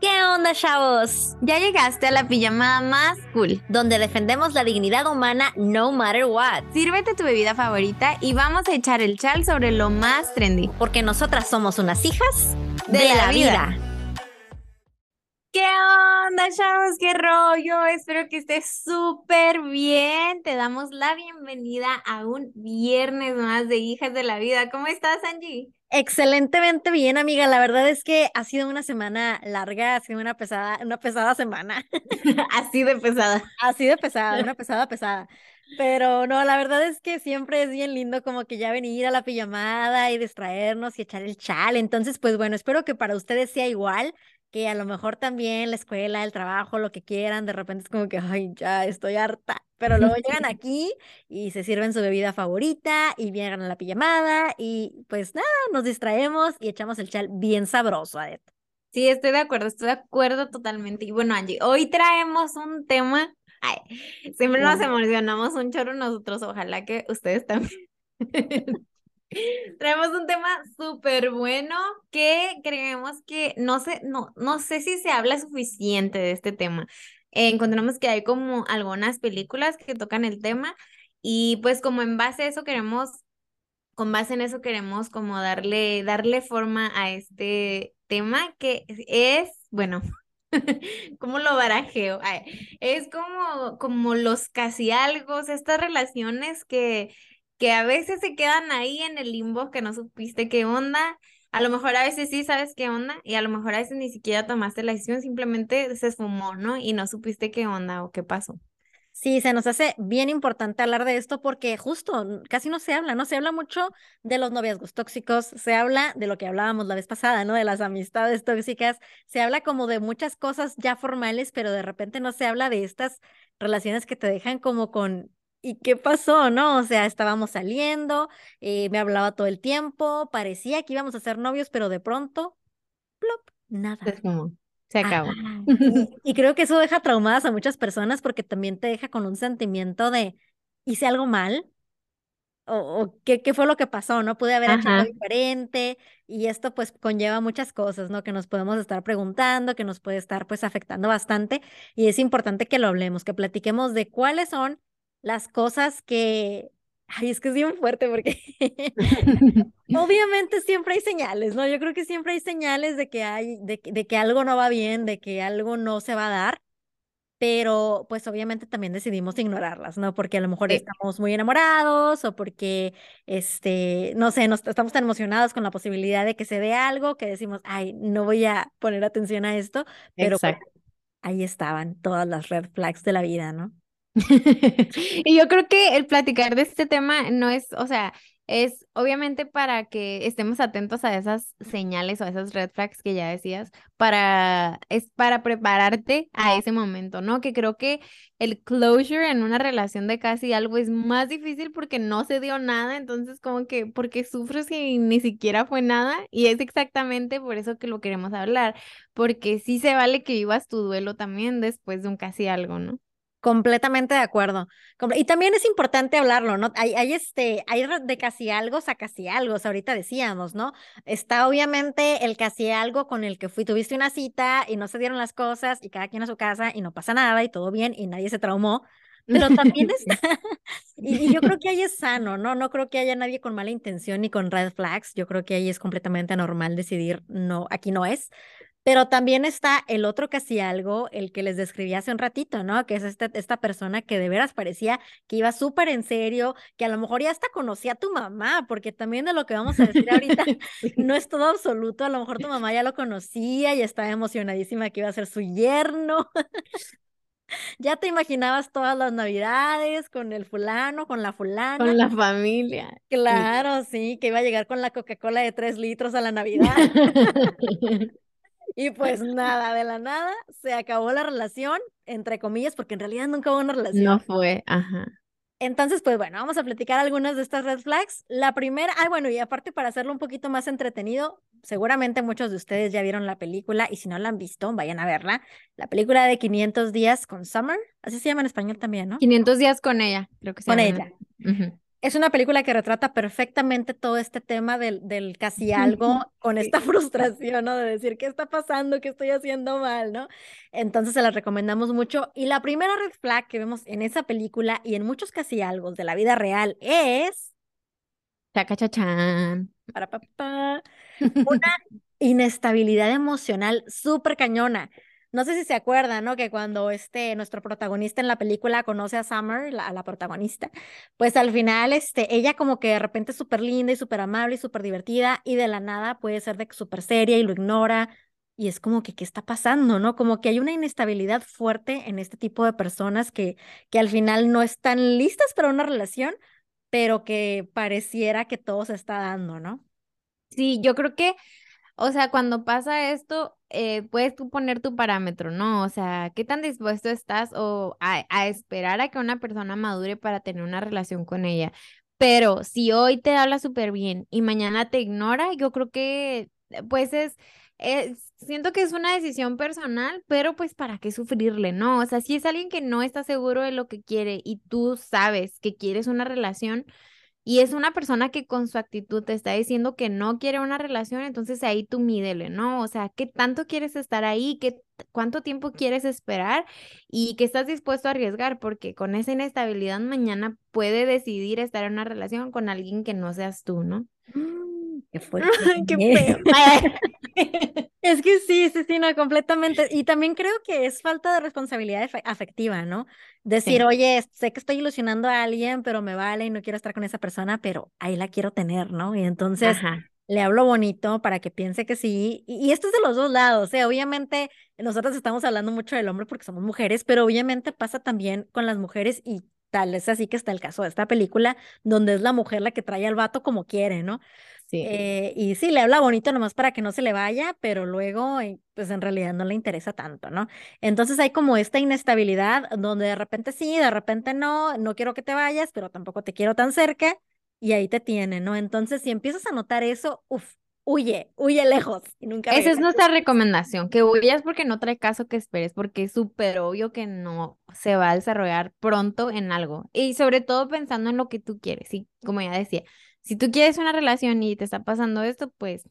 ¿Qué onda, chavos? Ya llegaste a la pijamada más cool, Donde defendemos la dignidad humana no matter what. Sírvete tu bebida favorita y vamos a echar el chal sobre lo más trendy. Porque nosotras somos unas hijas De la vida. ¿Qué onda, chavos? ¿Qué rollo? Espero que estés súper bien. Te damos la bienvenida a un viernes más de Hijas de la Vida. ¿Cómo estás, Angie? Excelentemente bien, amiga. La verdad es que ha sido una semana larga, ha sido una pesada, una pesada semana. Así de pesada. Así de pesada, una pesada, pesada. Pero no, la verdad es que siempre es bien lindo como que ya venir a la pijamada y distraernos y echar el chal. Entonces, pues bueno, espero que para ustedes sea igual, que a lo mejor también la escuela, el trabajo, lo que quieran, de repente es como que, ay, ya estoy harta. Pero luego llegan aquí y se sirven su bebida favorita y vienen a la pijamada y pues nada, nos distraemos y echamos el chal bien sabroso, Adet. Sí, estoy de acuerdo, estoy de acuerdo totalmente. Y bueno, Angie, hoy traemos un tema. Ay, siempre nos emocionamos un chorro nosotros, ojalá que ustedes también. Traemos un tema súper bueno que creemos que no sé, no, no sé si se habla suficiente de este tema. Eh, encontramos que hay como algunas películas que tocan el tema y pues como en base a eso queremos, con base en eso queremos como darle, darle forma a este tema que es, bueno, ¿cómo lo barajeo? Ay, es como, como los casi algo, estas relaciones que que a veces se quedan ahí en el limbo que no supiste qué onda. A lo mejor a veces sí sabes qué onda y a lo mejor a veces ni siquiera tomaste la decisión, simplemente se esfumó, ¿no? Y no supiste qué onda o qué pasó. Sí, se nos hace bien importante hablar de esto porque justo casi no se habla, ¿no? Se habla mucho de los noviazgos tóxicos, se habla de lo que hablábamos la vez pasada, ¿no? De las amistades tóxicas, se habla como de muchas cosas ya formales, pero de repente no se habla de estas relaciones que te dejan como con, ¿y qué pasó, no? O sea, estábamos saliendo, eh, me hablaba todo el tiempo, parecía que íbamos a ser novios, pero de pronto, plop, nada. Se esfumó, se acabó. Y, y creo que eso deja traumadas a muchas personas porque también te deja con un sentimiento de, ¿hice algo mal? ¿O, o qué, qué fue lo que pasó? ¿No? Pude haber hecho algo diferente y esto pues conlleva muchas cosas, ¿no? Que nos podemos estar preguntando, que nos puede estar pues afectando bastante y es importante que lo hablemos, que platiquemos de cuáles son las cosas que... Ay, es que es bien fuerte porque Obviamente siempre hay señales, ¿no? Yo creo que siempre hay señales de que hay, de, que- de que algo no va bien, de que algo no se va a dar, pero pues obviamente también decidimos ignorarlas, ¿no? Porque a lo mejor Sí. estamos muy enamorados o porque, este, no sé, nos, estamos tan emocionados con la posibilidad de que se dé algo que decimos, ay, no voy a poner atención a esto, pero pues, ahí estaban todas las red flags de la vida, ¿no? Y yo creo que el platicar de este tema no es, o sea, es obviamente para que estemos atentos a esas señales o a esas red flags que ya decías, para, es para prepararte a ese momento, ¿no? Que creo que el closure en una relación de casi algo es más difícil porque no se dio nada, entonces como que, porque sufres si ni siquiera fue nada? Y es exactamente por eso que lo queremos hablar, porque sí se vale que vivas tu duelo también después de un casi algo, ¿no? Completamente de acuerdo. Y también es importante hablarlo, ¿no? Hay, hay este, hay de casi algo a casi algo, ahorita decíamos, ¿no? Está obviamente el casi algo con el que fui, tuviste una cita y no se dieron las cosas y cada quien a su casa y no pasa nada y todo bien y nadie se traumó. Pero también está, y, y yo creo que ahí es sano, ¿no? No creo que haya nadie con mala intención ni con red flags. Yo creo que ahí es completamente normal decidir, no, aquí no es. Pero también está el otro casi algo, el que les describí hace un ratito, ¿no? Que es este, esta persona que de veras parecía que iba súper en serio, que a lo mejor ya hasta conocía a tu mamá, porque también de lo que vamos a decir ahorita no es todo absoluto. A lo mejor tu mamá ya lo conocía y estaba emocionadísima que iba a ser su yerno. Ya te imaginabas todas las navidades con el fulano, con la fulana. Con la familia. Claro, sí, que iba a llegar con la Coca-Cola de tres litros a la Navidad. Y pues nada, de la nada se acabó la relación, entre comillas, porque en realidad nunca hubo una relación. No fue, ajá. Entonces, pues bueno, vamos a platicar algunas de estas red flags. La primera, ah, bueno, y aparte para hacerlo un poquito más entretenido, seguramente muchos de ustedes ya vieron la película y si no la han visto, vayan a verla. La película de 500 días con Summer, así se llama en español también, ¿no? 500 días con ella, creo que se Con llama. ella. Ujú. Es una película que retrata perfectamente todo este tema del, del casi algo con esta frustración, ¿no? De decir, ¿qué está pasando? ¿Qué estoy haciendo mal? ¿no? Entonces se la recomendamos mucho. Y la primera red flag que vemos en esa película y en muchos casi algo de la vida real es... Chacachachán. Para papá. Una inestabilidad emocional súper cañona. No sé si se acuerdan, ¿no? Que cuando este, nuestro protagonista en la película conoce a Summer, a la protagonista, pues al final, este, ella como que de repente es súper linda y súper amable y súper divertida y de la nada puede ser de súper seria y lo ignora. Y es como que, ¿qué está pasando, no? Como que hay una inestabilidad fuerte en este tipo de personas que, que al final no están listas para una relación, pero que pareciera que todo se está dando, ¿no? Sí, yo creo que o sea, cuando pasa esto, eh, puedes tú poner tu parámetro, ¿no? O sea, ¿qué tan dispuesto estás o a, a, esperar a que una persona madure para tener una relación con ella? Pero si hoy te habla súper bien y mañana te ignora, yo creo que eh, pues es, es, siento que es una decisión personal, pero pues para qué sufrirle, ¿no? O sea, si es alguien que no está seguro de lo que quiere y tú sabes que quieres una relación, y es una persona que con su actitud te está diciendo que no quiere una relación, entonces ahí tú mídele, ¿no? O sea, ¿qué tanto quieres estar ahí? ¿Qué, ¿Cuánto tiempo quieres esperar? ¿Y qué estás dispuesto a arriesgar? Porque con esa inestabilidad mañana puede decidir estar en una relación con alguien que no seas tú, ¿no? Qué fuerte. Qué feo. es que sí, sí, sí, no, completamente. Y también creo que es falta de responsabilidad afectiva, ¿no? Decir, oye, sé que estoy ilusionando a alguien, pero me vale y no quiero estar con esa persona, pero ahí la quiero tener, ¿no? Y entonces le hablo bonito para que piense que sí. Y, y, esto es de los dos lados, ¿eh? Obviamente, nosotros estamos hablando mucho del hombre porque somos mujeres, pero obviamente pasa también con las mujeres y tal es así que está el caso de esta película, donde es la mujer la que trae al vato como quiere, ¿no? Eh, y sí, le habla bonito nomás para que no se le vaya, pero luego, eh, pues en realidad no le interesa tanto, ¿no? Entonces hay como esta inestabilidad donde de repente sí, de repente no, no quiero que te vayas, pero tampoco te quiero tan cerca y ahí te tiene, ¿no? Entonces, si empiezas a notar eso, uff, huye, huye lejos y nunca. Esa es nuestra recomendación, que huyas porque no trae caso que esperes, porque es súper obvio que no se va a desarrollar pronto en algo. Y sobre todo pensando en lo que tú quieres, y como ya decía, si tú quieres una relación y te está pasando esto, pues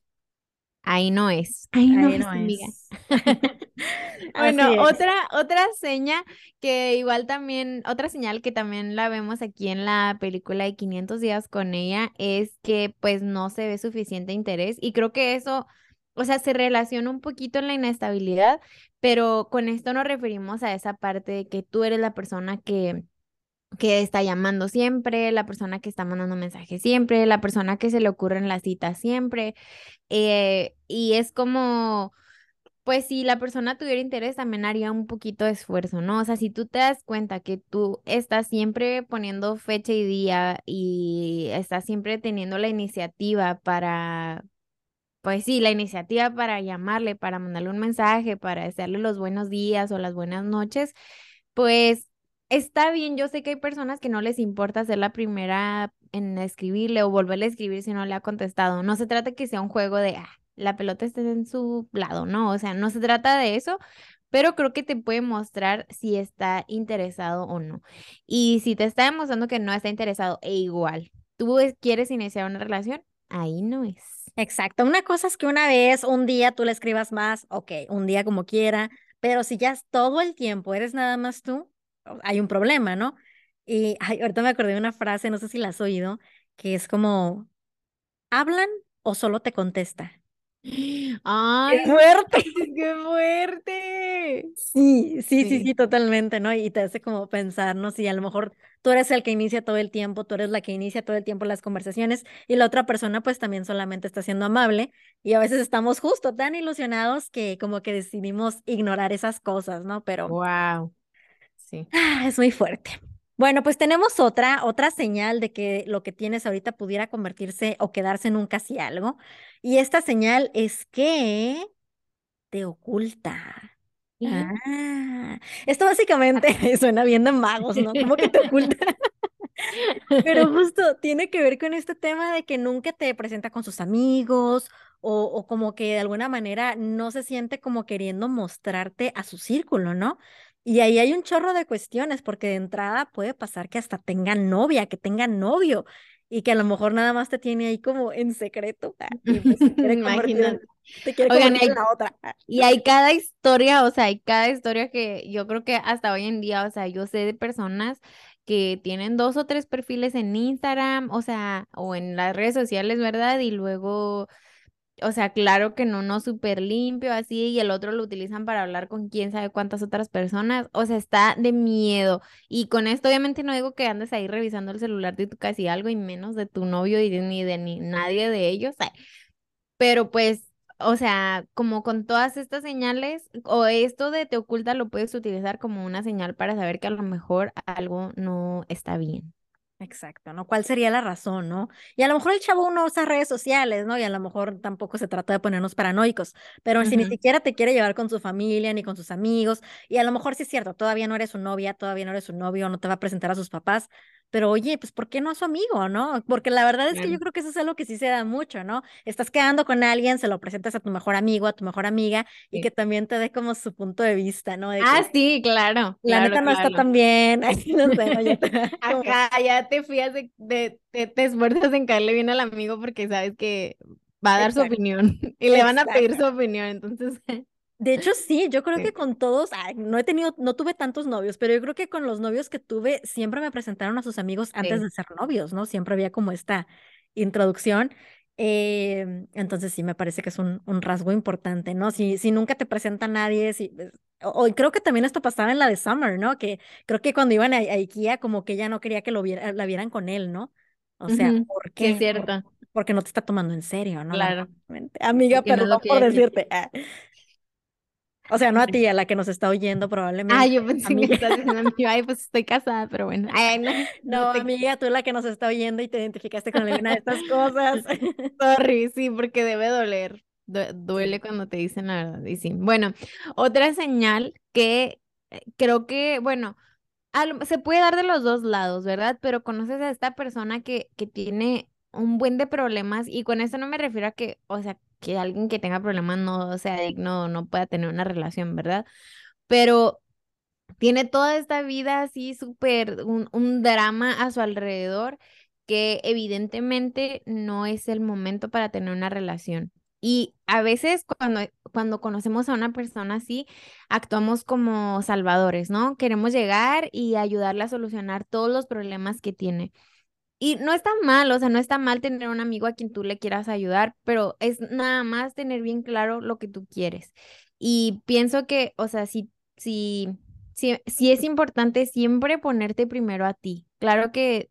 ahí no es. Ahí no, es, amiga. bueno, otra, otra seña que igual también, otra señal que también la vemos aquí en la película de 500 días con ella es que pues no se ve suficiente interés y creo que eso, o sea, se relaciona un poquito en la inestabilidad, pero con esto nos referimos a esa parte de que tú eres la persona que que está llamando siempre, la persona que está mandando mensajes siempre, la persona que se le ocurre en la cita siempre. Eh, y es como, pues si la persona tuviera interés, también haría un poquito de esfuerzo, ¿no? O sea, si tú te das cuenta que tú estás siempre poniendo fecha y día y estás siempre teniendo la iniciativa para, pues sí, la iniciativa para llamarle, para mandarle un mensaje, para desearle los buenos días o las buenas noches, pues está bien, yo sé que hay personas que no les importa ser la primera en escribirle o volverle a escribir si no le ha contestado. No se trata que sea un juego de ah, la pelota esté en su lado, no, o sea, no se trata de eso, pero creo que te puede mostrar si está interesado o no. Y si te está demostrando que no está interesado e igual, tú quieres iniciar una relación, ahí no es. Exacto, una cosa es que una vez, un día tú le escribas más, ok, un día como quiera, pero si ya todo el tiempo, eres nada más tú, hay un problema, ¿no? Y ahorita me acordé de una frase, no sé si la has oído, que es como, ¿hablan o solo te contesta? ¡Ay, qué fuerte! ¡Qué fuerte! Sí, sí, sí, sí, totalmente, ¿no? Y te hace como pensar, ¿no? Si a lo mejor tú eres el que inicia todo el tiempo, tú eres la que inicia todo el tiempo las conversaciones y la otra persona pues también solamente está siendo amable y a veces estamos justo tan ilusionados que como que decidimos ignorar esas cosas, ¿no? Pero... ¡Wow! Ah, es muy fuerte. Bueno, pues tenemos otra, otra señal de que lo que tienes ahorita pudiera convertirse o quedarse en un casi algo. Y esta señal es que te oculta. Ah, esto básicamente suena bien de magos, ¿no? Como que te oculta. Pero justo tiene que ver con este tema de que nunca te presenta con sus amigos o, o, como que de alguna manera no se siente como queriendo mostrarte a su círculo, ¿no? Y ahí hay un chorro de cuestiones, porque de entrada puede pasar que hasta tengan novia, que tengan novio, y que a lo mejor nada más te tiene ahí como en secreto. Ah, y pues te quiere te quiere Oigan, hay, la otra. Ah. Y hay cada historia, o sea, hay cada historia que yo creo que hasta hoy en día, o sea, yo sé de personas que tienen dos o tres perfiles en Instagram, o sea, o en las redes sociales, ¿verdad? Y luego o sea, claro que no, no súper limpio así y el otro lo utilizan para hablar con quién sabe cuántas otras personas, o sea, está de miedo. Y con esto obviamente no digo que andes ahí revisando el celular de tu casi algo y menos de tu novio y ni de ni nadie de ellos, pero pues, o sea, como con todas estas señales o esto de te oculta lo puedes utilizar como una señal para saber que a lo mejor algo no está bien. Exacto, ¿no? ¿Cuál sería la razón, no? Y a lo mejor el chavo no usa redes sociales, ¿no? Y a lo mejor tampoco se trata de ponernos paranoicos, pero si ni siquiera te quiere llevar con su familia ni con sus amigos, y a lo mejor sí es cierto, todavía no eres su novia, todavía no eres su novio, no te va a presentar a sus papás, pero oye, pues ¿por qué no a su amigo, no? Porque la verdad es que yo creo que eso es algo que sí se da mucho, ¿no? Estás quedando con alguien, se lo presentas a tu mejor amigo, a tu mejor amiga, y que también te dé como su punto de vista, ¿no? ah, sí, claro. La neta no está tan bien, no sé, Acá ya te fías de, de, te esfuerzas en caerle bien al amigo porque sabes que va a dar su opinión y le van a pedir su opinión, entonces... De hecho, sí, yo creo que con todos, no he tenido, no tuve tantos novios, pero yo creo que con los novios que tuve, siempre me presentaron a sus amigos antes de ser novios, ¿no? Siempre había como esta introducción. Em, entonces sí, me parece que es un, un, rasgo importante, ¿no? Si, si nunca te presenta nadie, si, pues, o, creo que también esto pasaba en la de Summer, ¿no? Que creo que cuando iban a, IKEA, como que ella no quería que lo viera, la vieran con él, ¿no? O sea, ¿por qué? es cierto. porque no te está tomando en serio, ¿no? Claro. Amiga, perdón por decirte. O sea, no a ti, a la que nos está oyendo probablemente. Ah, yo pensé que estás diciendo ay, pues estoy casada, pero bueno. Ay, no, no, amiga, tú la que nos está oyendo y te identificaste con alguna de estas cosas. Sorry, sí, porque debe doler. duele cuando te dicen la verdad. Y sí. Bueno, otra señal que eh, creo que, bueno, se puede dar de los dos lados, ¿verdad? Pero conoces a esta persona que, que tiene un buen de problemas y con esto no me refiero a que, o sea, que alguien que tenga problemas no sea digno, no pueda tener una relación, ¿verdad? Pero tiene toda esta vida así súper, un, un drama a su alrededor que evidentemente no es el momento para tener una relación. Y a veces cuando, cuando conocemos a una persona así, actuamos como salvadores, ¿no? Queremos llegar y ayudarle a solucionar todos los problemas que tiene. Y no está mal, o sea, no está mal tener un amigo a quien tú le quieras ayudar, pero es nada más tener bien claro lo que tú quieres. Y pienso que, o sea, si, si, si, es importante siempre ponerte primero a ti. Claro que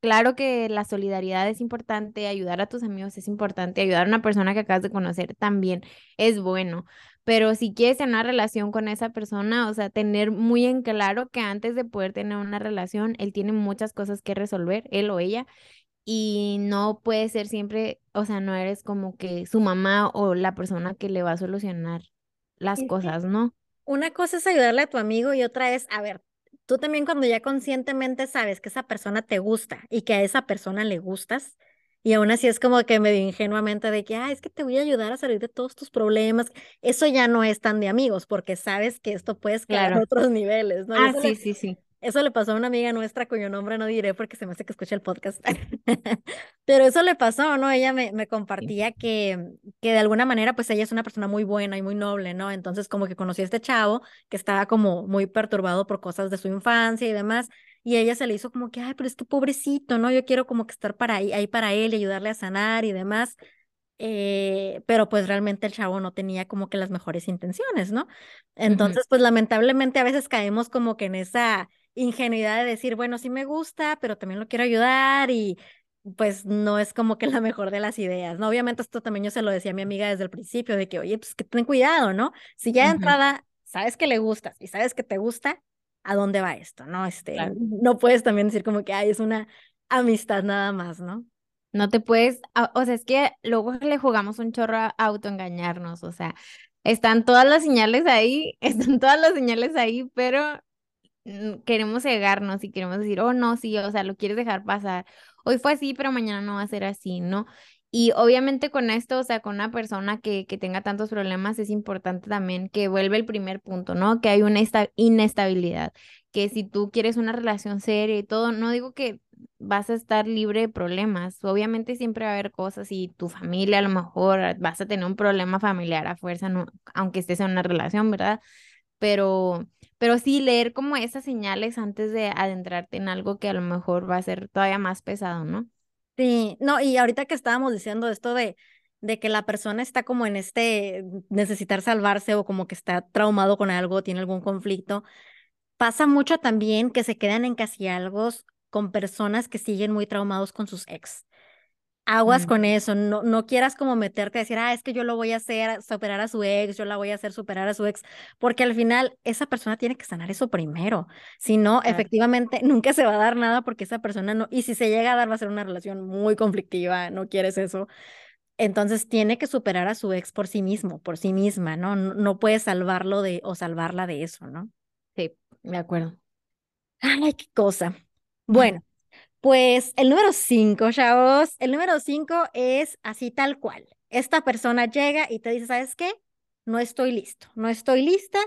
Claro que la solidaridad es importante, ayudar a tus amigos es importante, ayudar a una persona que acabas de conocer también es bueno, pero si quieres tener una relación con esa persona, o sea, tener muy en claro que antes de poder tener una relación, él tiene muchas cosas que resolver, él o ella, y no puede ser siempre, o sea, no eres como que su mamá o la persona que le va a solucionar las cosas, ¿no? Una cosa es ayudarle a tu amigo y otra es, a ver, tú también cuando ya conscientemente sabes que esa persona te gusta y que a esa persona le gustas, y aún así es como que medio ingenuamente de que, ah, es que te voy a ayudar a salir de todos tus problemas. Eso ya no es tan de amigos, porque sabes que esto puede escalar a otros niveles, ¿no? Ah, sí, sí, sí. Eso le pasó a una amiga nuestra cuyo nombre no diré porque se me hace que escucha el podcast. Pero eso le pasó, ¿no? Ella me, me compartía que, que de alguna manera, pues ella es una persona muy buena y muy noble, ¿no? Entonces, como que conocí a este chavo que estaba como muy perturbado por cosas de su infancia y demás. Y ella se le hizo como que, ay, pero es que pobrecito, ¿no? Yo quiero como que estar para ahí, ahí para él y ayudarle a sanar y demás. Eh, pero pues realmente el chavo no tenía como que las mejores intenciones, ¿no? Entonces, pues lamentablemente a veces caemos como que en esa ingenuidad de decir, bueno, sí me gusta, pero también lo quiero ayudar y pues no es como que la mejor de las ideas, ¿no? Obviamente esto también yo se lo decía a mi amiga desde el principio, de que, oye, pues que ten cuidado, ¿no? Si ya de entrada sabes que le gustas y sabes que te gusta, ¿a dónde va esto, no? Este, no puedes también decir como que, ay, es una amistad nada más, ¿no? No te puedes, o sea, es que luego le jugamos un chorro a autoengañarnos, o sea, están todas las señales ahí, están todas las señales ahí, pero queremos cegarnos y queremos decir, oh, no, sí, o sea, lo quieres dejar pasar. Hoy fue así, pero mañana no va a ser así, ¿no? Y obviamente con esto, o sea, con una persona que, que tenga tantos problemas, es importante también que vuelve el primer punto, ¿no? Que hay una inestabilidad, que si tú quieres una relación seria y todo, no digo que vas a estar libre de problemas, obviamente siempre va a haber cosas y tu familia a lo mejor vas a tener un problema familiar a fuerza, no, aunque estés en una relación, ¿verdad? Pero, pero sí leer como esas señales antes de adentrarte en algo que a lo mejor va a ser todavía más pesado, ¿no? Sí, no, y ahorita que estábamos diciendo esto de, de que la persona está como en este necesitar salvarse o como que está traumado con algo, tiene algún conflicto, pasa mucho también que se quedan en casi algo con personas que siguen muy traumados con sus ex. Aguas con eso, no, no quieras como meterte a decir, ah, es que yo lo voy a hacer superar a su ex, yo la voy a hacer superar a su ex, porque al final esa persona tiene que sanar eso primero. Si no, efectivamente, nunca se va a dar nada porque esa persona no, y si se llega a dar, va a ser una relación muy conflictiva, no quieres eso. Entonces tiene que superar a su ex por sí mismo, por sí misma, ¿no? No, no puede salvarlo de o salvarla de eso, ¿no? Sí, de acuerdo. Ay, qué cosa. Bueno, pues el número cinco, chavos, el número cinco es así tal cual. Esta persona llega y te dice, ¿sabes qué? No estoy listo, no estoy lista,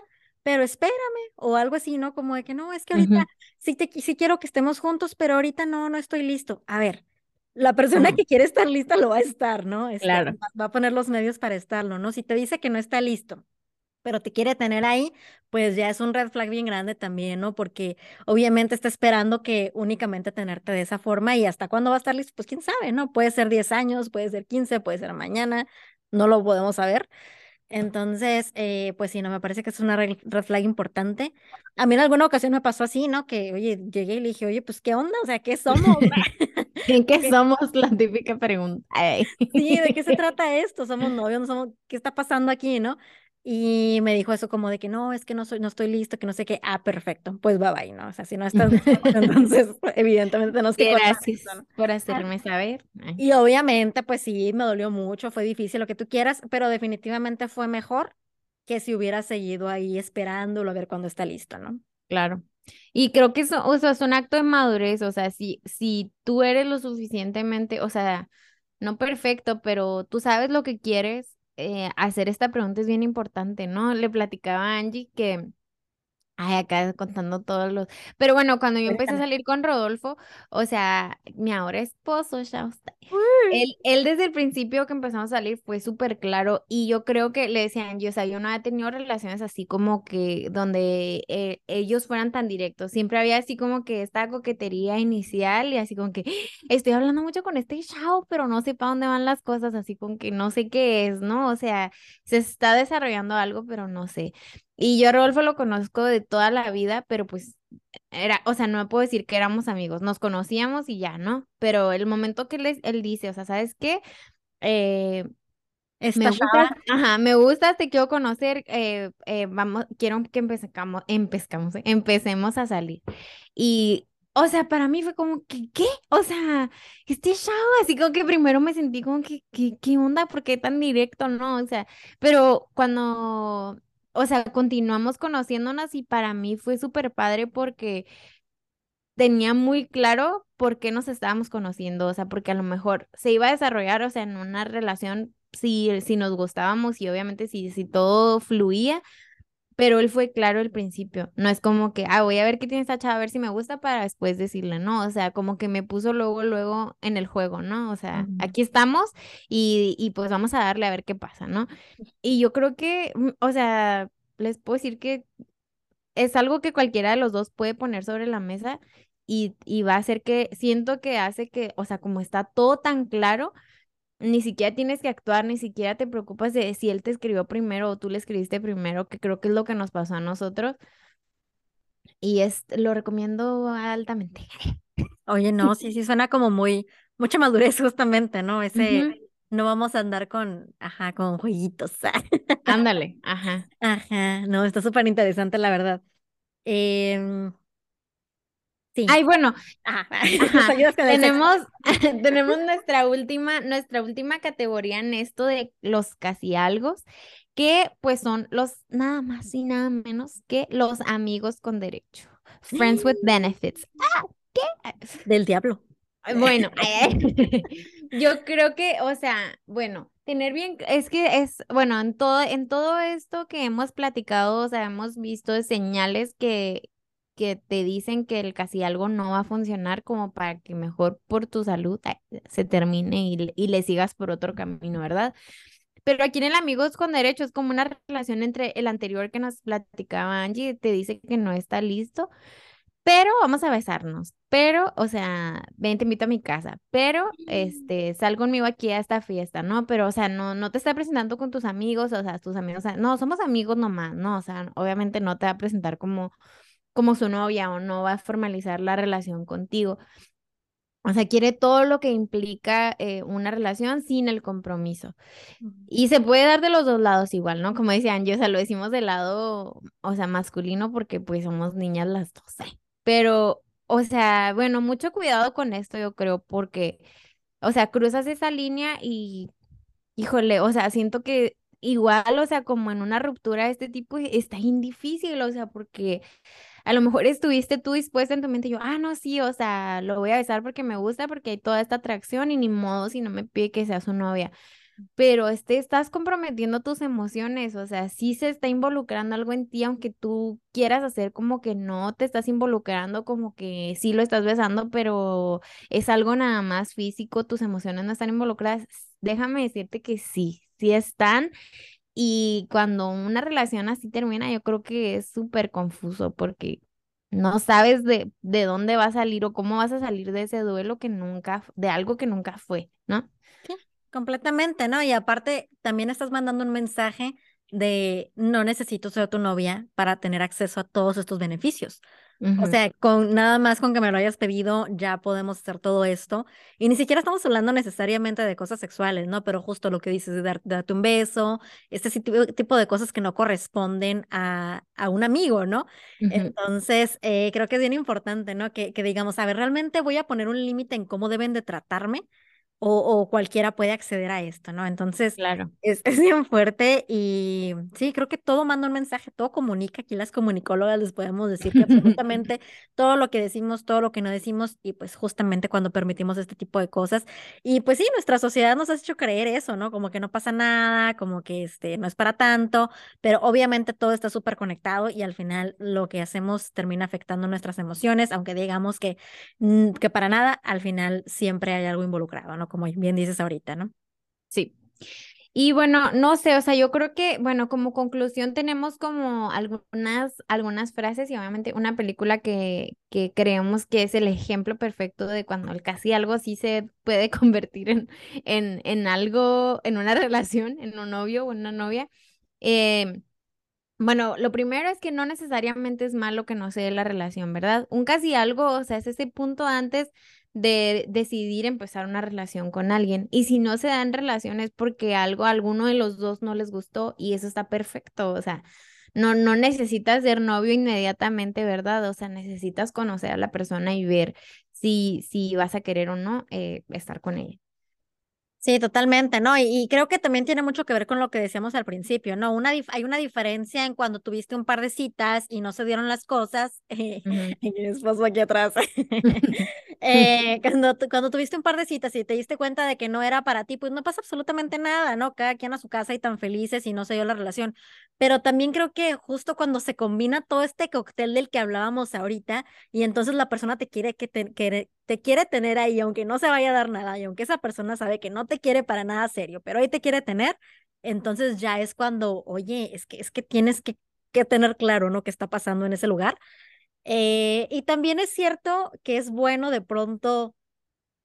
pero espérame, o algo así, ¿no? Como de que no, es que ahorita sí, te, sí quiero que estemos juntos, pero ahorita no, no estoy listo. A ver, la persona que quiere estar lista lo va a estar, ¿no? Este, claro. Va a poner los medios para estarlo, ¿no? Si te dice que no está listo, pero te quiere tener ahí, pues ya es un red flag bien grande también, ¿no? Porque obviamente está esperando que únicamente tenerte de esa forma y hasta cuándo va a estar listo, pues quién sabe, ¿no? Puede ser 10 años, puede ser 15, puede ser mañana, no lo podemos saber. Entonces, eh, pues sí, no, me parece que es una red flag importante. A mí en alguna ocasión me pasó así, ¿no? Que, oye, llegué y le dije, oye, pues, ¿qué onda? O sea, ¿qué somos? ¿En qué somos? La típica pregunta. Sí, ¿de qué se trata esto? ¿Somos novios? ¿No somos? ¿Qué está pasando aquí, no? Y me dijo eso como de que no, es que no soy, no estoy listo, que no sé qué. Ah, perfecto, pues bye bye, ¿no? O sea, si no estás entonces evidentemente tenemos que Gracias por hacerme saber. Y obviamente, pues sí, me dolió mucho, fue difícil, lo que tú quieras, pero definitivamente fue mejor que si hubiera seguido ahí esperándolo a ver cuándo está listo, ¿no? Claro. Y creo que eso, o sea, es un acto de madurez, o sea, si, si tú eres lo suficientemente, o sea, no perfecto, pero tú sabes lo que quieres, eh, hacer esta pregunta es bien importante, ¿no? Le platicaba a Angie que Ay, acá contando todos los. Pero bueno, cuando yo empecé a salir con Rodolfo, o sea, mi ahora esposo, ya él, él desde el principio que empezamos a salir fue súper claro y yo creo que le decían, yo, o sea, yo no había tenido relaciones así como que donde eh, ellos fueran tan directos. Siempre había así como que esta coquetería inicial y así como que estoy hablando mucho con este chao, pero no sé para dónde van las cosas, así como que no sé qué es, ¿no? O sea, se está desarrollando algo, pero no sé. Y yo a Rodolfo lo conozco de toda la vida, pero pues era, o sea, no me puedo decir que éramos amigos, nos conocíamos y ya, ¿no? Pero el momento que él, él dice, o sea, ¿sabes qué? Eh, me gusta, ajá, me gusta, te quiero conocer, eh, eh, vamos, quiero que empezamos, empezamos, empecemos a salir. Y, o sea, para mí fue como que, ¿qué? O sea, este chavo, así como que primero me sentí como que, ¿qué, qué onda? ¿Por qué tan directo? No, o sea, pero cuando o sea, continuamos conociéndonos y para mí fue súper padre porque tenía muy claro por qué nos estábamos conociendo, o sea, porque a lo mejor se iba a desarrollar, o sea, en una relación, si, si nos gustábamos y obviamente si, si todo fluía, pero él fue claro al principio, no es como que, ah, voy a ver qué tiene esta chava, a ver si me gusta para después decirle, no, o sea, como que me puso luego, luego en el juego, ¿no? O sea, aquí estamos y, y pues vamos a darle a ver qué pasa, ¿no? Y yo creo que, mm, o sea, les puedo decir que es algo que cualquiera de los dos puede poner sobre la mesa y, y va a hacer que, siento que hace que, o sea, como está todo tan claro, ni siquiera tienes que actuar, ni siquiera te preocupas de si él te escribió primero o tú le escribiste primero, que creo que es lo que nos pasó a nosotros. Y es, lo recomiendo altamente. Oye, no, sí, sí, suena como muy, mucha madurez justamente, ¿no? Ese, no vamos a andar con, ajá, con jueguitos. Ándale, ajá. Ajá, no, está súper interesante, la verdad. Eh, Sí. Ay, bueno, tenemos, tenemos nuestra última, nuestra última categoría en esto de los casi algo, que pues son los nada más y nada menos que los amigos con derecho. Friends with benefits. Ah, ¿Qué? Del diablo. Bueno, Yo creo que, o sea, bueno, tener bien, es que es, bueno, en todo, en todo esto que hemos platicado, o sea, hemos visto señales que, que te dicen que el casi algo no va a funcionar como para que mejor por tu salud se termine y, y le sigas por otro camino, ¿verdad? Pero aquí en el Amigos con Derecho es como una relación entre el anterior que nos platicaba Angie, te dice que no está listo, pero vamos a besarnos, pero, o sea, ven, te invito a mi casa, pero, Mm. este, sal conmigo aquí a esta fiesta, ¿no? Pero, o sea, no, no te está presentando con tus amigos, o sea, tus amigos, o sea, no, somos amigos nomás, ¿no? O sea, obviamente no te va a presentar como, como su novia o no va a formalizar la relación contigo. O sea, quiere todo lo que implica eh, una relación sin el compromiso. Y se puede dar de los dos lados igual, ¿no? Como decían, yo, o sea, lo decimos del lado, o sea, masculino porque pues somos niñas las dos, ¿eh? Pero, o sea, bueno, mucho cuidado con esto, yo creo, porque, o sea, cruzas esa línea y, híjole, o sea, siento que igual, o sea, como en una ruptura de este tipo, está bien difícil, o sea, porque a lo mejor estuviste tú dispuesta en tu mente, yo, ah, no, sí, o sea, lo voy a besar porque me gusta, porque hay toda esta atracción y ni modo si no me pide que sea su novia pero este, estás comprometiendo tus emociones, o sea, sí se está involucrando algo en ti, aunque tú quieras hacer como que no te estás involucrando, como que sí lo estás besando, pero es algo nada más físico, tus emociones no están involucradas. Déjame decirte que sí, sí están. Y cuando una relación así termina, yo creo que es súper confuso porque no sabes de, de dónde va a salir o cómo vas a salir de ese duelo que nunca, de algo que nunca fue, ¿no? Sí, completamente, ¿no? Y aparte, también estás mandando un mensaje de no necesito ser tu novia para tener acceso a todos estos beneficios. O sea, con nada más con que me lo hayas pedido, ya podemos hacer todo esto. Y ni siquiera estamos hablando necesariamente de cosas sexuales, ¿no? Pero justo lo que dices de dar- darte un beso, este tipo, de cosas que no corresponden a, a un amigo, ¿no? Entonces, eh, creo que es bien importante, ¿no? Que, que digamos, a ver, realmente voy a poner un límite en cómo deben de tratarme o, o cualquiera puede acceder a esto, ¿no? Entonces, claro. es, es bien fuerte y sí, creo que todo manda un mensaje, todo comunica. Aquí las comunicólogas les podemos decir que absolutamente todo lo que decimos, todo lo que no decimos y pues justamente cuando permitimos este tipo de cosas. Y pues sí, nuestra sociedad nos ha hecho creer eso, ¿no? Como que no pasa nada, como que este, no es para tanto, pero obviamente todo está súper conectado y al final lo que hacemos termina afectando nuestras emociones, aunque digamos que, mm, que para nada, al final siempre hay algo involucrado, ¿no? Como bien dices ahorita, ¿no? Sí. Y bueno, no sé, o sea, yo creo que, bueno, como conclusión tenemos como algunas, algunas frases y obviamente una película que, que creemos que es el ejemplo perfecto de cuando el casi algo sí se puede convertir en, en, en algo, en una relación, en un novio o una novia. Eh, bueno, lo primero es que no necesariamente es malo que no se la relación, ¿verdad? Un casi algo, o sea, es ese punto antes de decidir empezar una relación con alguien. Y si no se dan relaciones porque algo a alguno de los dos no les gustó y eso está perfecto, o sea, no, no necesitas ser novio inmediatamente, ¿verdad? O sea, necesitas conocer a la persona y ver si, si vas a querer o no eh, estar con ella. Sí, totalmente, ¿no? Y, y creo que también tiene mucho que ver con lo que decíamos al principio, ¿no? Una hay una diferencia en cuando tuviste un par de citas y no se dieron las cosas. eh, Ujú. y mi esposo aquí atrás. eh, cuando, cuando tuviste un par de citas y te diste cuenta de que no era para ti, pues no pasa absolutamente nada, ¿no? Cada quien a su casa y tan felices y no se dio la relación. Pero también creo que justo cuando se combina todo este cóctel del que hablábamos ahorita y entonces la persona te quiere que te, que te quiere tener ahí, aunque no se vaya a dar nada, y aunque esa persona sabe que no te quiere para nada serio, pero ahí te quiere tener, entonces ya es cuando, oye, es que, es que tienes que, que tener claro, ¿no? ¿Qué está pasando en ese lugar? Eh, y también es cierto que es bueno de pronto,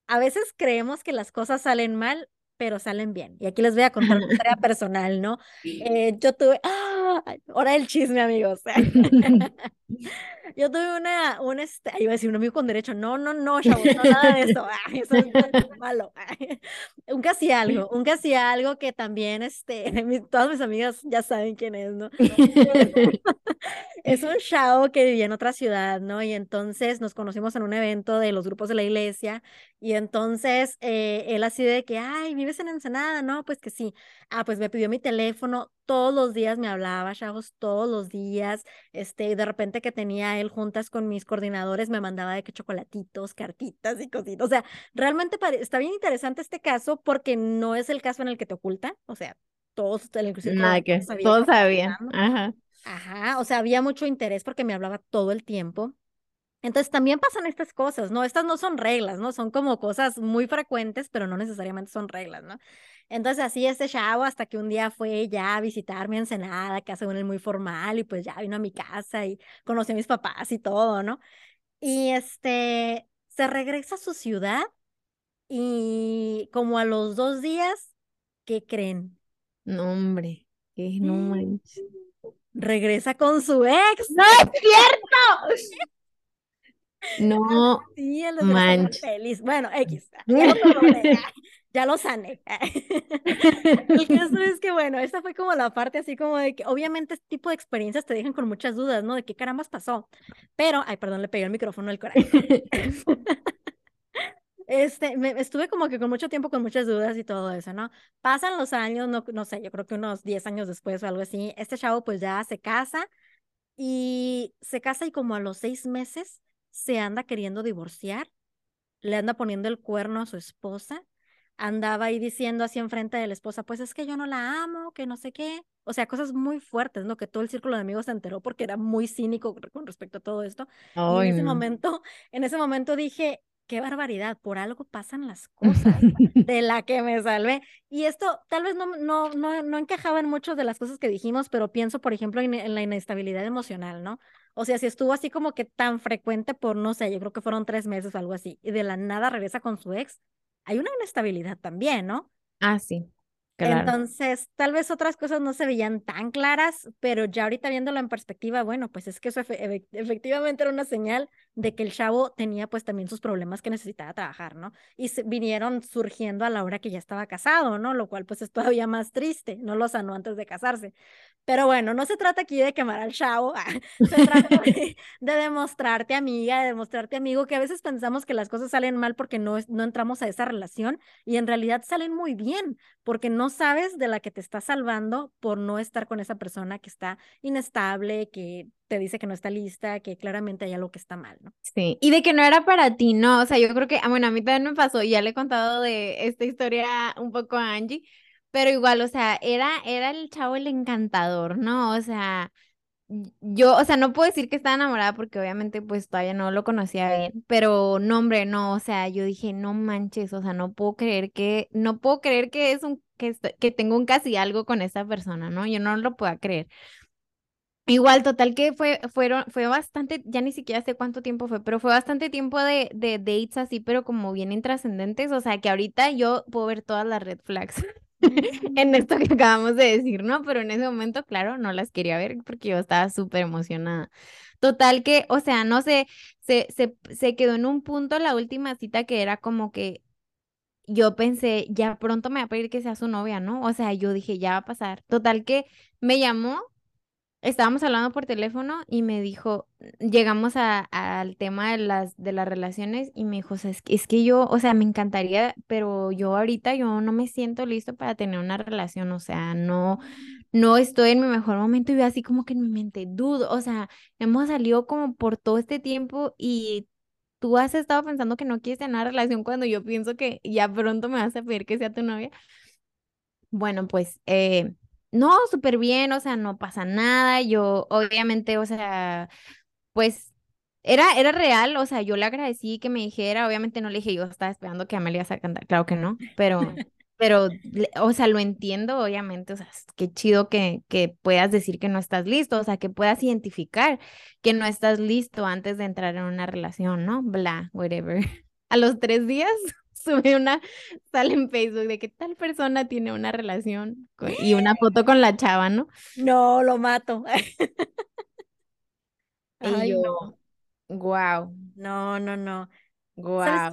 a veces creemos que las cosas salen mal, pero salen bien. Y aquí les voy a contar una historia personal, ¿no? Eh, yo tuve, ¡ah! Hora del chisme, amigos. Yo tuve una, un, este, iba a decir un amigo con derecho, no, no, no, chavos, no, nada de eso, ay, eso es malo. ay. Un casi algo, un casi algo que también, este, mis- todas mis amigas ya saben quién es, ¿no? es un chavo que vivía en otra ciudad, ¿no? Y entonces nos conocimos en un evento de los grupos de la iglesia y entonces eh, él así de que, ay, ¿vives en Ensenada? No, pues que sí. Ah, pues me pidió mi teléfono, todos los días me hablaba, chavos, todos los días. Este, y de repente que tenía él juntas con mis coordinadores, me mandaba de que chocolatitos, cartitas y cositas. O sea, realmente está bien interesante este caso porque no es el caso en el que te ocultan, o sea, todos, inclusive Nada que, todos sabían. Ajá. Ajá, o sea, había mucho interés porque me hablaba todo el tiempo. Entonces también pasan estas cosas, ¿no? Estas no son reglas, ¿no? Son como cosas muy frecuentes, pero no necesariamente son reglas, ¿no? Entonces así este chavo hasta que un día fue ya a visitarme en Ensenada, que hace un muy formal, y pues ya vino a mi casa y conocí a mis papás y todo, ¿no? Y este, se regresa a su ciudad y como a los dos días, ¿qué creen? No, hombre, que no manches regresa con su ex. ¡No es cierto! No sí, feliz. Bueno, X. Ya lo, sané. El caso es que, bueno, esta fue como la parte así como de que, obviamente, este tipo de experiencias te dejan con muchas dudas, ¿no? De qué carambas pasó. Pero, ay, perdón, le pegué el micrófono al coraje. Este, me, estuve como que con mucho tiempo con muchas dudas y todo eso, ¿no? Pasan los años, no, no sé, yo creo que unos 10 años después o algo así, este chavo pues ya se casa y se casa y como a los seis meses se anda queriendo divorciar, le anda poniendo el cuerno a su esposa, andaba ahí diciendo así enfrente de la esposa, pues es que yo no la amo, que no sé qué, o sea, cosas muy fuertes, ¿no? Que todo el círculo de amigos se enteró porque era muy cínico con respecto a todo esto. y en ese momento, en ese momento dije, qué barbaridad, por algo pasan las cosas de la que me salvé. Y esto tal vez no, no, no, no encajaba en muchas de las cosas que dijimos, pero pienso, por ejemplo, en, la inestabilidad emocional, ¿no? O sea, si estuvo así como que tan frecuente por, no sé, yo creo que fueron tres meses o algo así, y de la nada regresa con su ex, hay una inestabilidad también, ¿no? Ah, sí. Entonces, tal vez otras cosas no se veían tan claras, pero ya ahorita viéndolo en perspectiva, bueno, pues es que eso efectivamente era una señal de que el chavo tenía pues también sus problemas que necesitaba trabajar, ¿no? Y vinieron surgiendo a la hora que ya estaba casado, ¿no? Lo cual pues es todavía más triste, no lo sanó antes de casarse. Pero bueno, no se trata aquí de quemar al chavo, se trata de, demostrarte amiga, de demostrarte amigo, que a veces pensamos que las cosas salen mal porque no, no entramos a esa relación y en realidad salen muy bien, porque no sabes de la que te está salvando por no estar con esa persona que está inestable, que te dice que no está lista, que claramente hay algo que está mal, ¿no? Sí, y de que no era para ti, ¿no? O sea, yo creo que, ah, bueno, a mí también me pasó, ya le he contado de esta historia un poco a Angie, pero igual, o sea, era, era el chavo el encantador, ¿no? O sea, yo, o sea, no puedo decir que estaba enamorada porque obviamente pues todavía no lo conocía bien, pero no, hombre, no, o sea, yo dije, no manches, o sea, no puedo creer que, no puedo creer que es un, que, que tengo un casi algo con esa persona, ¿no? Yo no lo puedo creer. Igual, total que fue, fueron, fue bastante, ya ni siquiera sé cuánto tiempo fue, pero fue bastante tiempo de, de dates así, pero como bien intrascendentes, o sea que ahorita yo puedo ver todas las red flags en esto que acabamos de decir, ¿no? Pero en ese momento, claro, no las quería ver porque yo estaba súper emocionada. Total que, o sea, no sé, se, se, se quedó en un punto la última cita que era como que yo pensé, ya pronto me va a pedir que sea su novia, ¿no? O sea, yo dije, ya va a pasar. Total que me llamó estábamos hablando por teléfono y me dijo, llegamos al tema de las, de las relaciones y me dijo, o sea, es, que, es que yo, o sea, me encantaría, pero yo ahorita yo no me siento listo para tener una relación, o sea, no, no estoy en mi mejor momento y veo así como que en mi mente dudo, o sea, hemos salido como por todo este tiempo y tú has estado pensando que no quieres tener una relación cuando yo pienso que ya pronto me vas a pedir que sea tu novia. Bueno, pues eh, no, súper bien, o sea, no pasa nada. Yo, obviamente, o sea, pues era, era real, o sea, yo le agradecí que me dijera, obviamente no le dije, yo estaba esperando que Amelia se cantar, claro que no, pero, pero, o sea, lo entiendo, obviamente, o sea, qué chido que, que puedas decir que no estás listo, o sea, que puedas identificar que no estás listo antes de entrar en una relación, ¿no? Bla, whatever. A los tres días sube una, sale en Facebook de que tal persona tiene una relación y una foto con la chava, ¿no? No, lo mato. y yo, wow. No, no, no. Wow.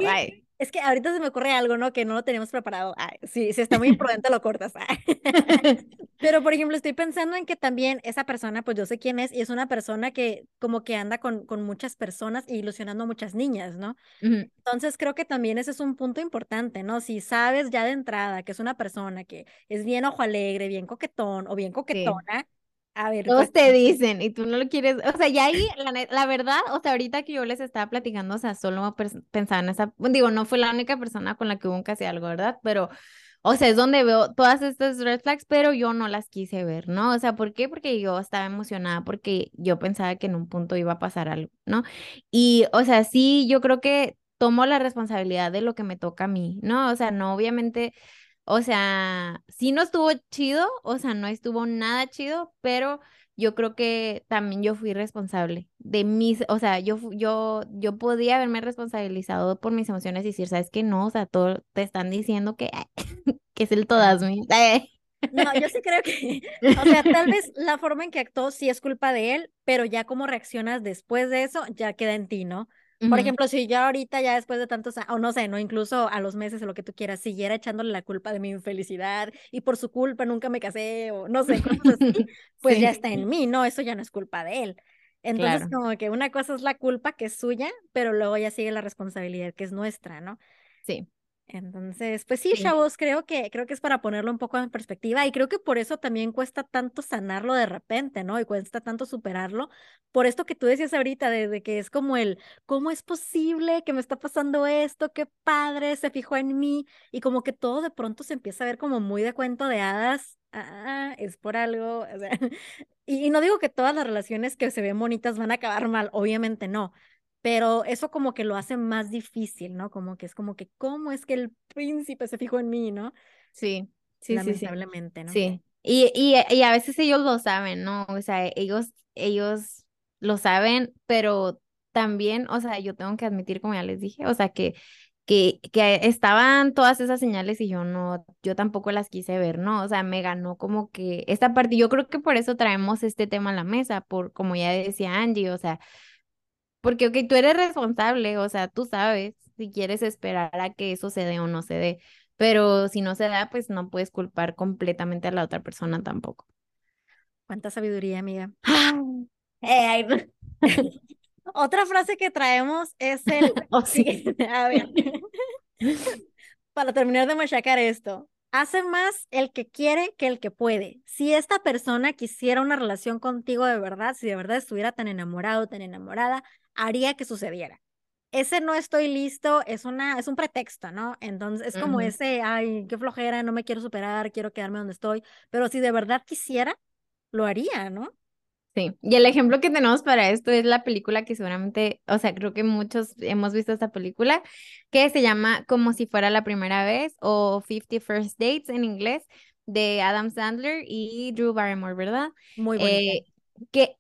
Es que ahorita se me ocurre algo, ¿no? Que no lo tenemos preparado. Ay, sí, si está muy imprudente, lo cortas. Pero, por ejemplo, estoy pensando en que también esa persona, pues yo sé quién es, y es una persona que como que anda con, con muchas personas e ilusionando a muchas niñas, ¿no? Entonces, creo que también ese es un punto importante, ¿no? Si sabes ya de entrada que es una persona que es bien ojo alegre, bien coquetón o bien coquetona, a ver, Todos te dicen y tú no lo quieres, o sea, ya ahí, la, la, verdad, o sea, ahorita que yo les estaba platicando, o sea, solo pensaba en esa, digo, no fue la única persona con la que hubo casi algo, ¿verdad? Pero, o sea, es donde veo todas estas red flags, pero yo no las quise ver, ¿no? O sea, ¿por qué? Porque yo estaba emocionada, porque yo pensaba que en un punto iba a pasar algo, ¿no? Y, o sea, sí, yo creo que tomo la responsabilidad de lo que me toca a mí, ¿no? O sea, no, obviamente o sea, sí no estuvo chido, o sea, no estuvo nada chido, pero yo creo que también yo fui responsable de mis, o sea, yo, yo, yo podía haberme responsabilizado por mis emociones y decir, ¿sabes qué? No, o sea, todo te están diciendo que, que es el todas mías. No, yo sí creo que, o sea, tal vez la forma en que actuó sí es culpa de él, pero ya cómo reaccionas después de eso ya queda en ti, ¿no? Por ejemplo, si yo ahorita ya después de tantos, o no sé, no, incluso a los meses o lo que tú quieras, siguiera echándole la culpa de mi infelicidad y por su culpa nunca me casé o no sé, cosas así, pues ya está en mí, ¿no? Eso ya no es culpa de él. Entonces, como que una cosa es la culpa que es suya, pero luego ya sigue la responsabilidad que es nuestra, ¿no? Sí. Entonces, pues sí, chavos, creo que, creo que es para ponerlo un poco en perspectiva y creo que por eso también cuesta tanto sanarlo de repente, ¿no? Y cuesta tanto superarlo. Por esto que tú decías ahorita, de, que es como el, ¿cómo es posible que me está pasando esto? Qué padre, se fijó en mí y como que todo de pronto se empieza a ver como muy de cuento de hadas. Ah, es por algo. O sea, y, y no digo que todas las relaciones que se ven bonitas van a acabar mal, obviamente no pero eso como que lo hace más difícil, ¿no? Como que es como que, ¿cómo es que el príncipe se fijó en mí, ¿no? Sí, sí, Lamentablemente, sí, ¿no? Sí, y, y, y a veces ellos lo saben, ¿no? O sea, ellos, ellos lo saben, pero también, o sea, yo tengo que admitir, como ya les dije, o sea, que, que, que estaban todas esas señales y yo no, yo tampoco las quise ver, ¿no? O sea, me ganó como que esta parte, yo creo que por eso traemos este tema a la mesa, por, como ya decía Angie, o sea, porque, ok, tú eres responsable, o sea, tú sabes si quieres esperar a que eso se dé o no se dé, pero si no se da, pues no puedes culpar completamente a la otra persona tampoco. Cuánta sabiduría, amiga. Eh, otra frase que traemos es el... Oh, sí. a ver, para terminar de machacar esto, hace más el que quiere que el que puede. Si esta persona quisiera una relación contigo de verdad, si de verdad estuviera tan enamorado, tan enamorada, haría que sucediera. Ese no estoy listo es una es un pretexto, ¿no? Entonces es como ese, ay, qué flojera, no me quiero superar, quiero quedarme donde estoy, pero si de verdad quisiera, lo haría, ¿no? Sí, y el ejemplo que tenemos para esto es la película que seguramente, o sea, creo que muchos hemos visto esta película, que se llama Como si fuera la primera vez o Fifty First Dates en inglés, de Adam Sandler y Drew Barrymore, ¿verdad? Muy bonita. Eh, que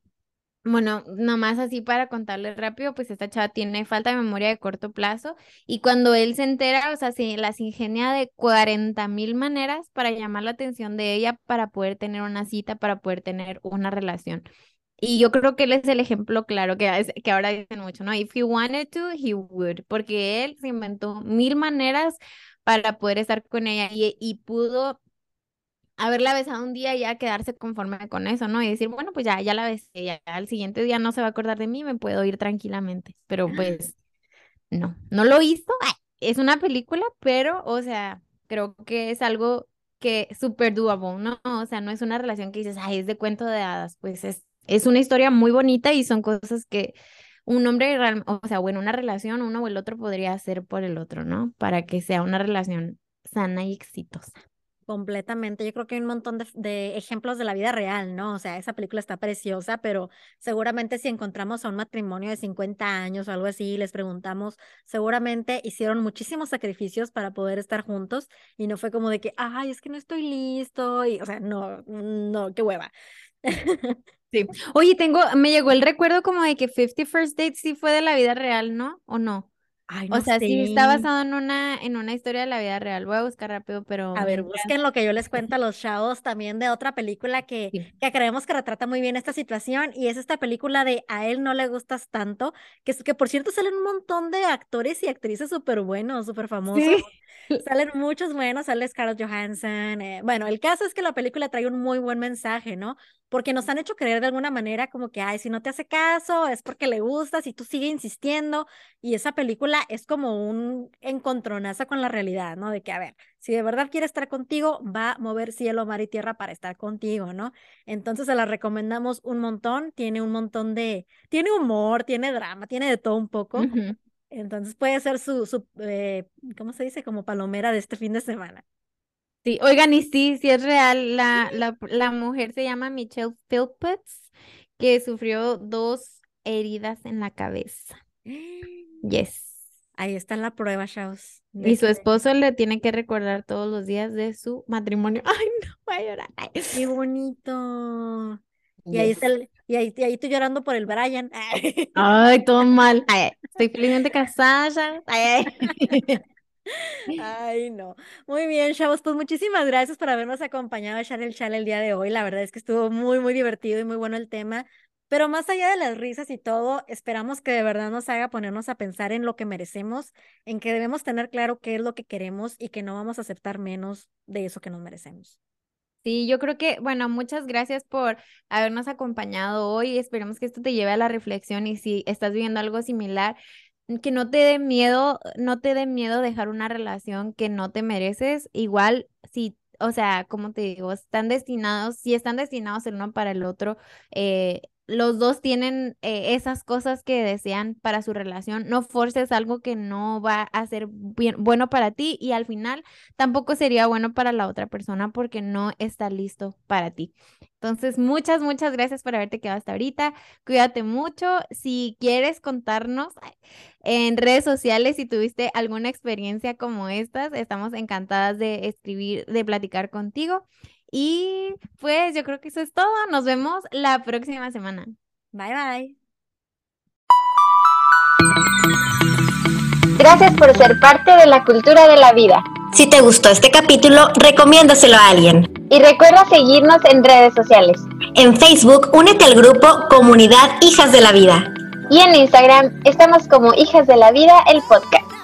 bueno, nomás así para contarle rápido, pues esta chava tiene falta de memoria de corto plazo y cuando él se entera, o sea, se las ingenia de 40 mil maneras para llamar la atención de ella para poder tener una cita, para poder tener una relación. Y yo creo que él es el ejemplo claro que, es, que ahora dicen mucho, ¿no? If he wanted to, he would, porque él se inventó mil maneras para poder estar con ella y, y pudo haberla besado un día y ya quedarse conforme con eso, ¿no? Y decir, bueno, pues ya, ya la besé, ya, al siguiente día no se va a acordar de mí, me puedo ir tranquilamente. Pero pues, no, no lo hizo. es una película, pero, o sea, creo que es algo que súper doable, ¿no? O sea, no es una relación que dices, ay, es de cuento de hadas, pues es, es una historia muy bonita y son cosas que un hombre, o sea, bueno, una relación, uno o el otro podría hacer por el otro, ¿no? Para que sea una relación sana y exitosa. Completamente. Yo creo que hay un montón de, ejemplos de la vida real, ¿no? O sea, esa película está preciosa, pero seguramente si encontramos a un matrimonio de 50 años o algo así les preguntamos, seguramente hicieron muchísimos sacrificios para poder estar juntos y no fue como de que, ay, es que no estoy listo y, o sea, no, no, qué hueva. Sí. Oye, tengo, me llegó el recuerdo como de que 50 First Dates sí fue de la vida real, ¿no? ¿O no? O sea, sí. está basado en una, en una historia de la vida real. Voy a buscar rápido, pero. A ver, busquen lo que yo les cuento a los chavos también de otra película que, que creemos que retrata muy bien esta situación. Y es esta película de A él no le gustas tanto. Que, que por cierto salen un montón de actores y actrices súper buenos, súper famosos. Salen muchos buenos, sale Scarlett Johansson. Eh, bueno, el caso es que la película trae un muy buen mensaje, ¿no? Porque nos han hecho creer de alguna manera como que, ay, si no te hace caso es porque le gustas y tú sigues insistiendo. Y esa película es como un encontronazo con la realidad, ¿no? De que, a ver, si de verdad quiere estar contigo, va a mover cielo, mar y tierra para estar contigo, ¿no? Entonces se la recomendamos un montón. Tiene un montón de, tiene humor, tiene drama, tiene de todo un poco. Entonces puede ser su, su eh, ¿cómo se dice? Como palomera de este fin de semana. Sí, oigan, y sí, sí es real. La, la, la mujer se llama Michelle Philpotts, que sufrió dos heridas en la cabeza. Yes. Ahí está la prueba, chavos. Y su esposo le tiene que recordar todos los días de su matrimonio. Ay, no, voy a llorar. Qué bonito. Y ahí está el, y ahí, ahí estoy llorando por el Brian. Ay, todo mal. estoy felizmente casada. Ay, Ay, no. Muy bien, chavos. Pues muchísimas gracias por habernos acompañado a echar el chal el día de hoy. La verdad es que estuvo muy, muy divertido y muy bueno el tema. Pero más allá de las risas y todo, esperamos que de verdad nos haga ponernos a pensar en lo que merecemos, en que debemos tener claro qué es lo que queremos y que no vamos a aceptar menos de eso que nos merecemos. Sí, yo creo que, bueno, muchas gracias por habernos acompañado hoy. Esperemos que esto te lleve a la reflexión y si estás viviendo algo similar, que no te dé miedo, no te dé miedo dejar una relación que no te mereces. Igual, si, o sea, como te digo, están destinados, si están destinados el uno para el otro, eh, los dos tienen eh, esas cosas que desean para su relación. No forces algo que no va a ser bien, bueno para ti y al final tampoco sería bueno para la otra persona porque no está listo para ti. Entonces, muchas, muchas gracias por haberte quedado hasta ahorita. Cuídate mucho. Si quieres contarnos en redes sociales si tuviste alguna experiencia como estas, estamos encantadas de escribir, de platicar contigo. Y pues yo creo que eso es todo. Nos vemos la próxima semana. Bye bye. Gracias por ser parte de la cultura de la vida. Si te gustó este capítulo, recomiéndaselo a alguien. Y recuerda seguirnos en redes sociales. En Facebook, únete al grupo Comunidad Hijas de la Vida. Y en Instagram estamos como Hijas de la Vida, el podcast.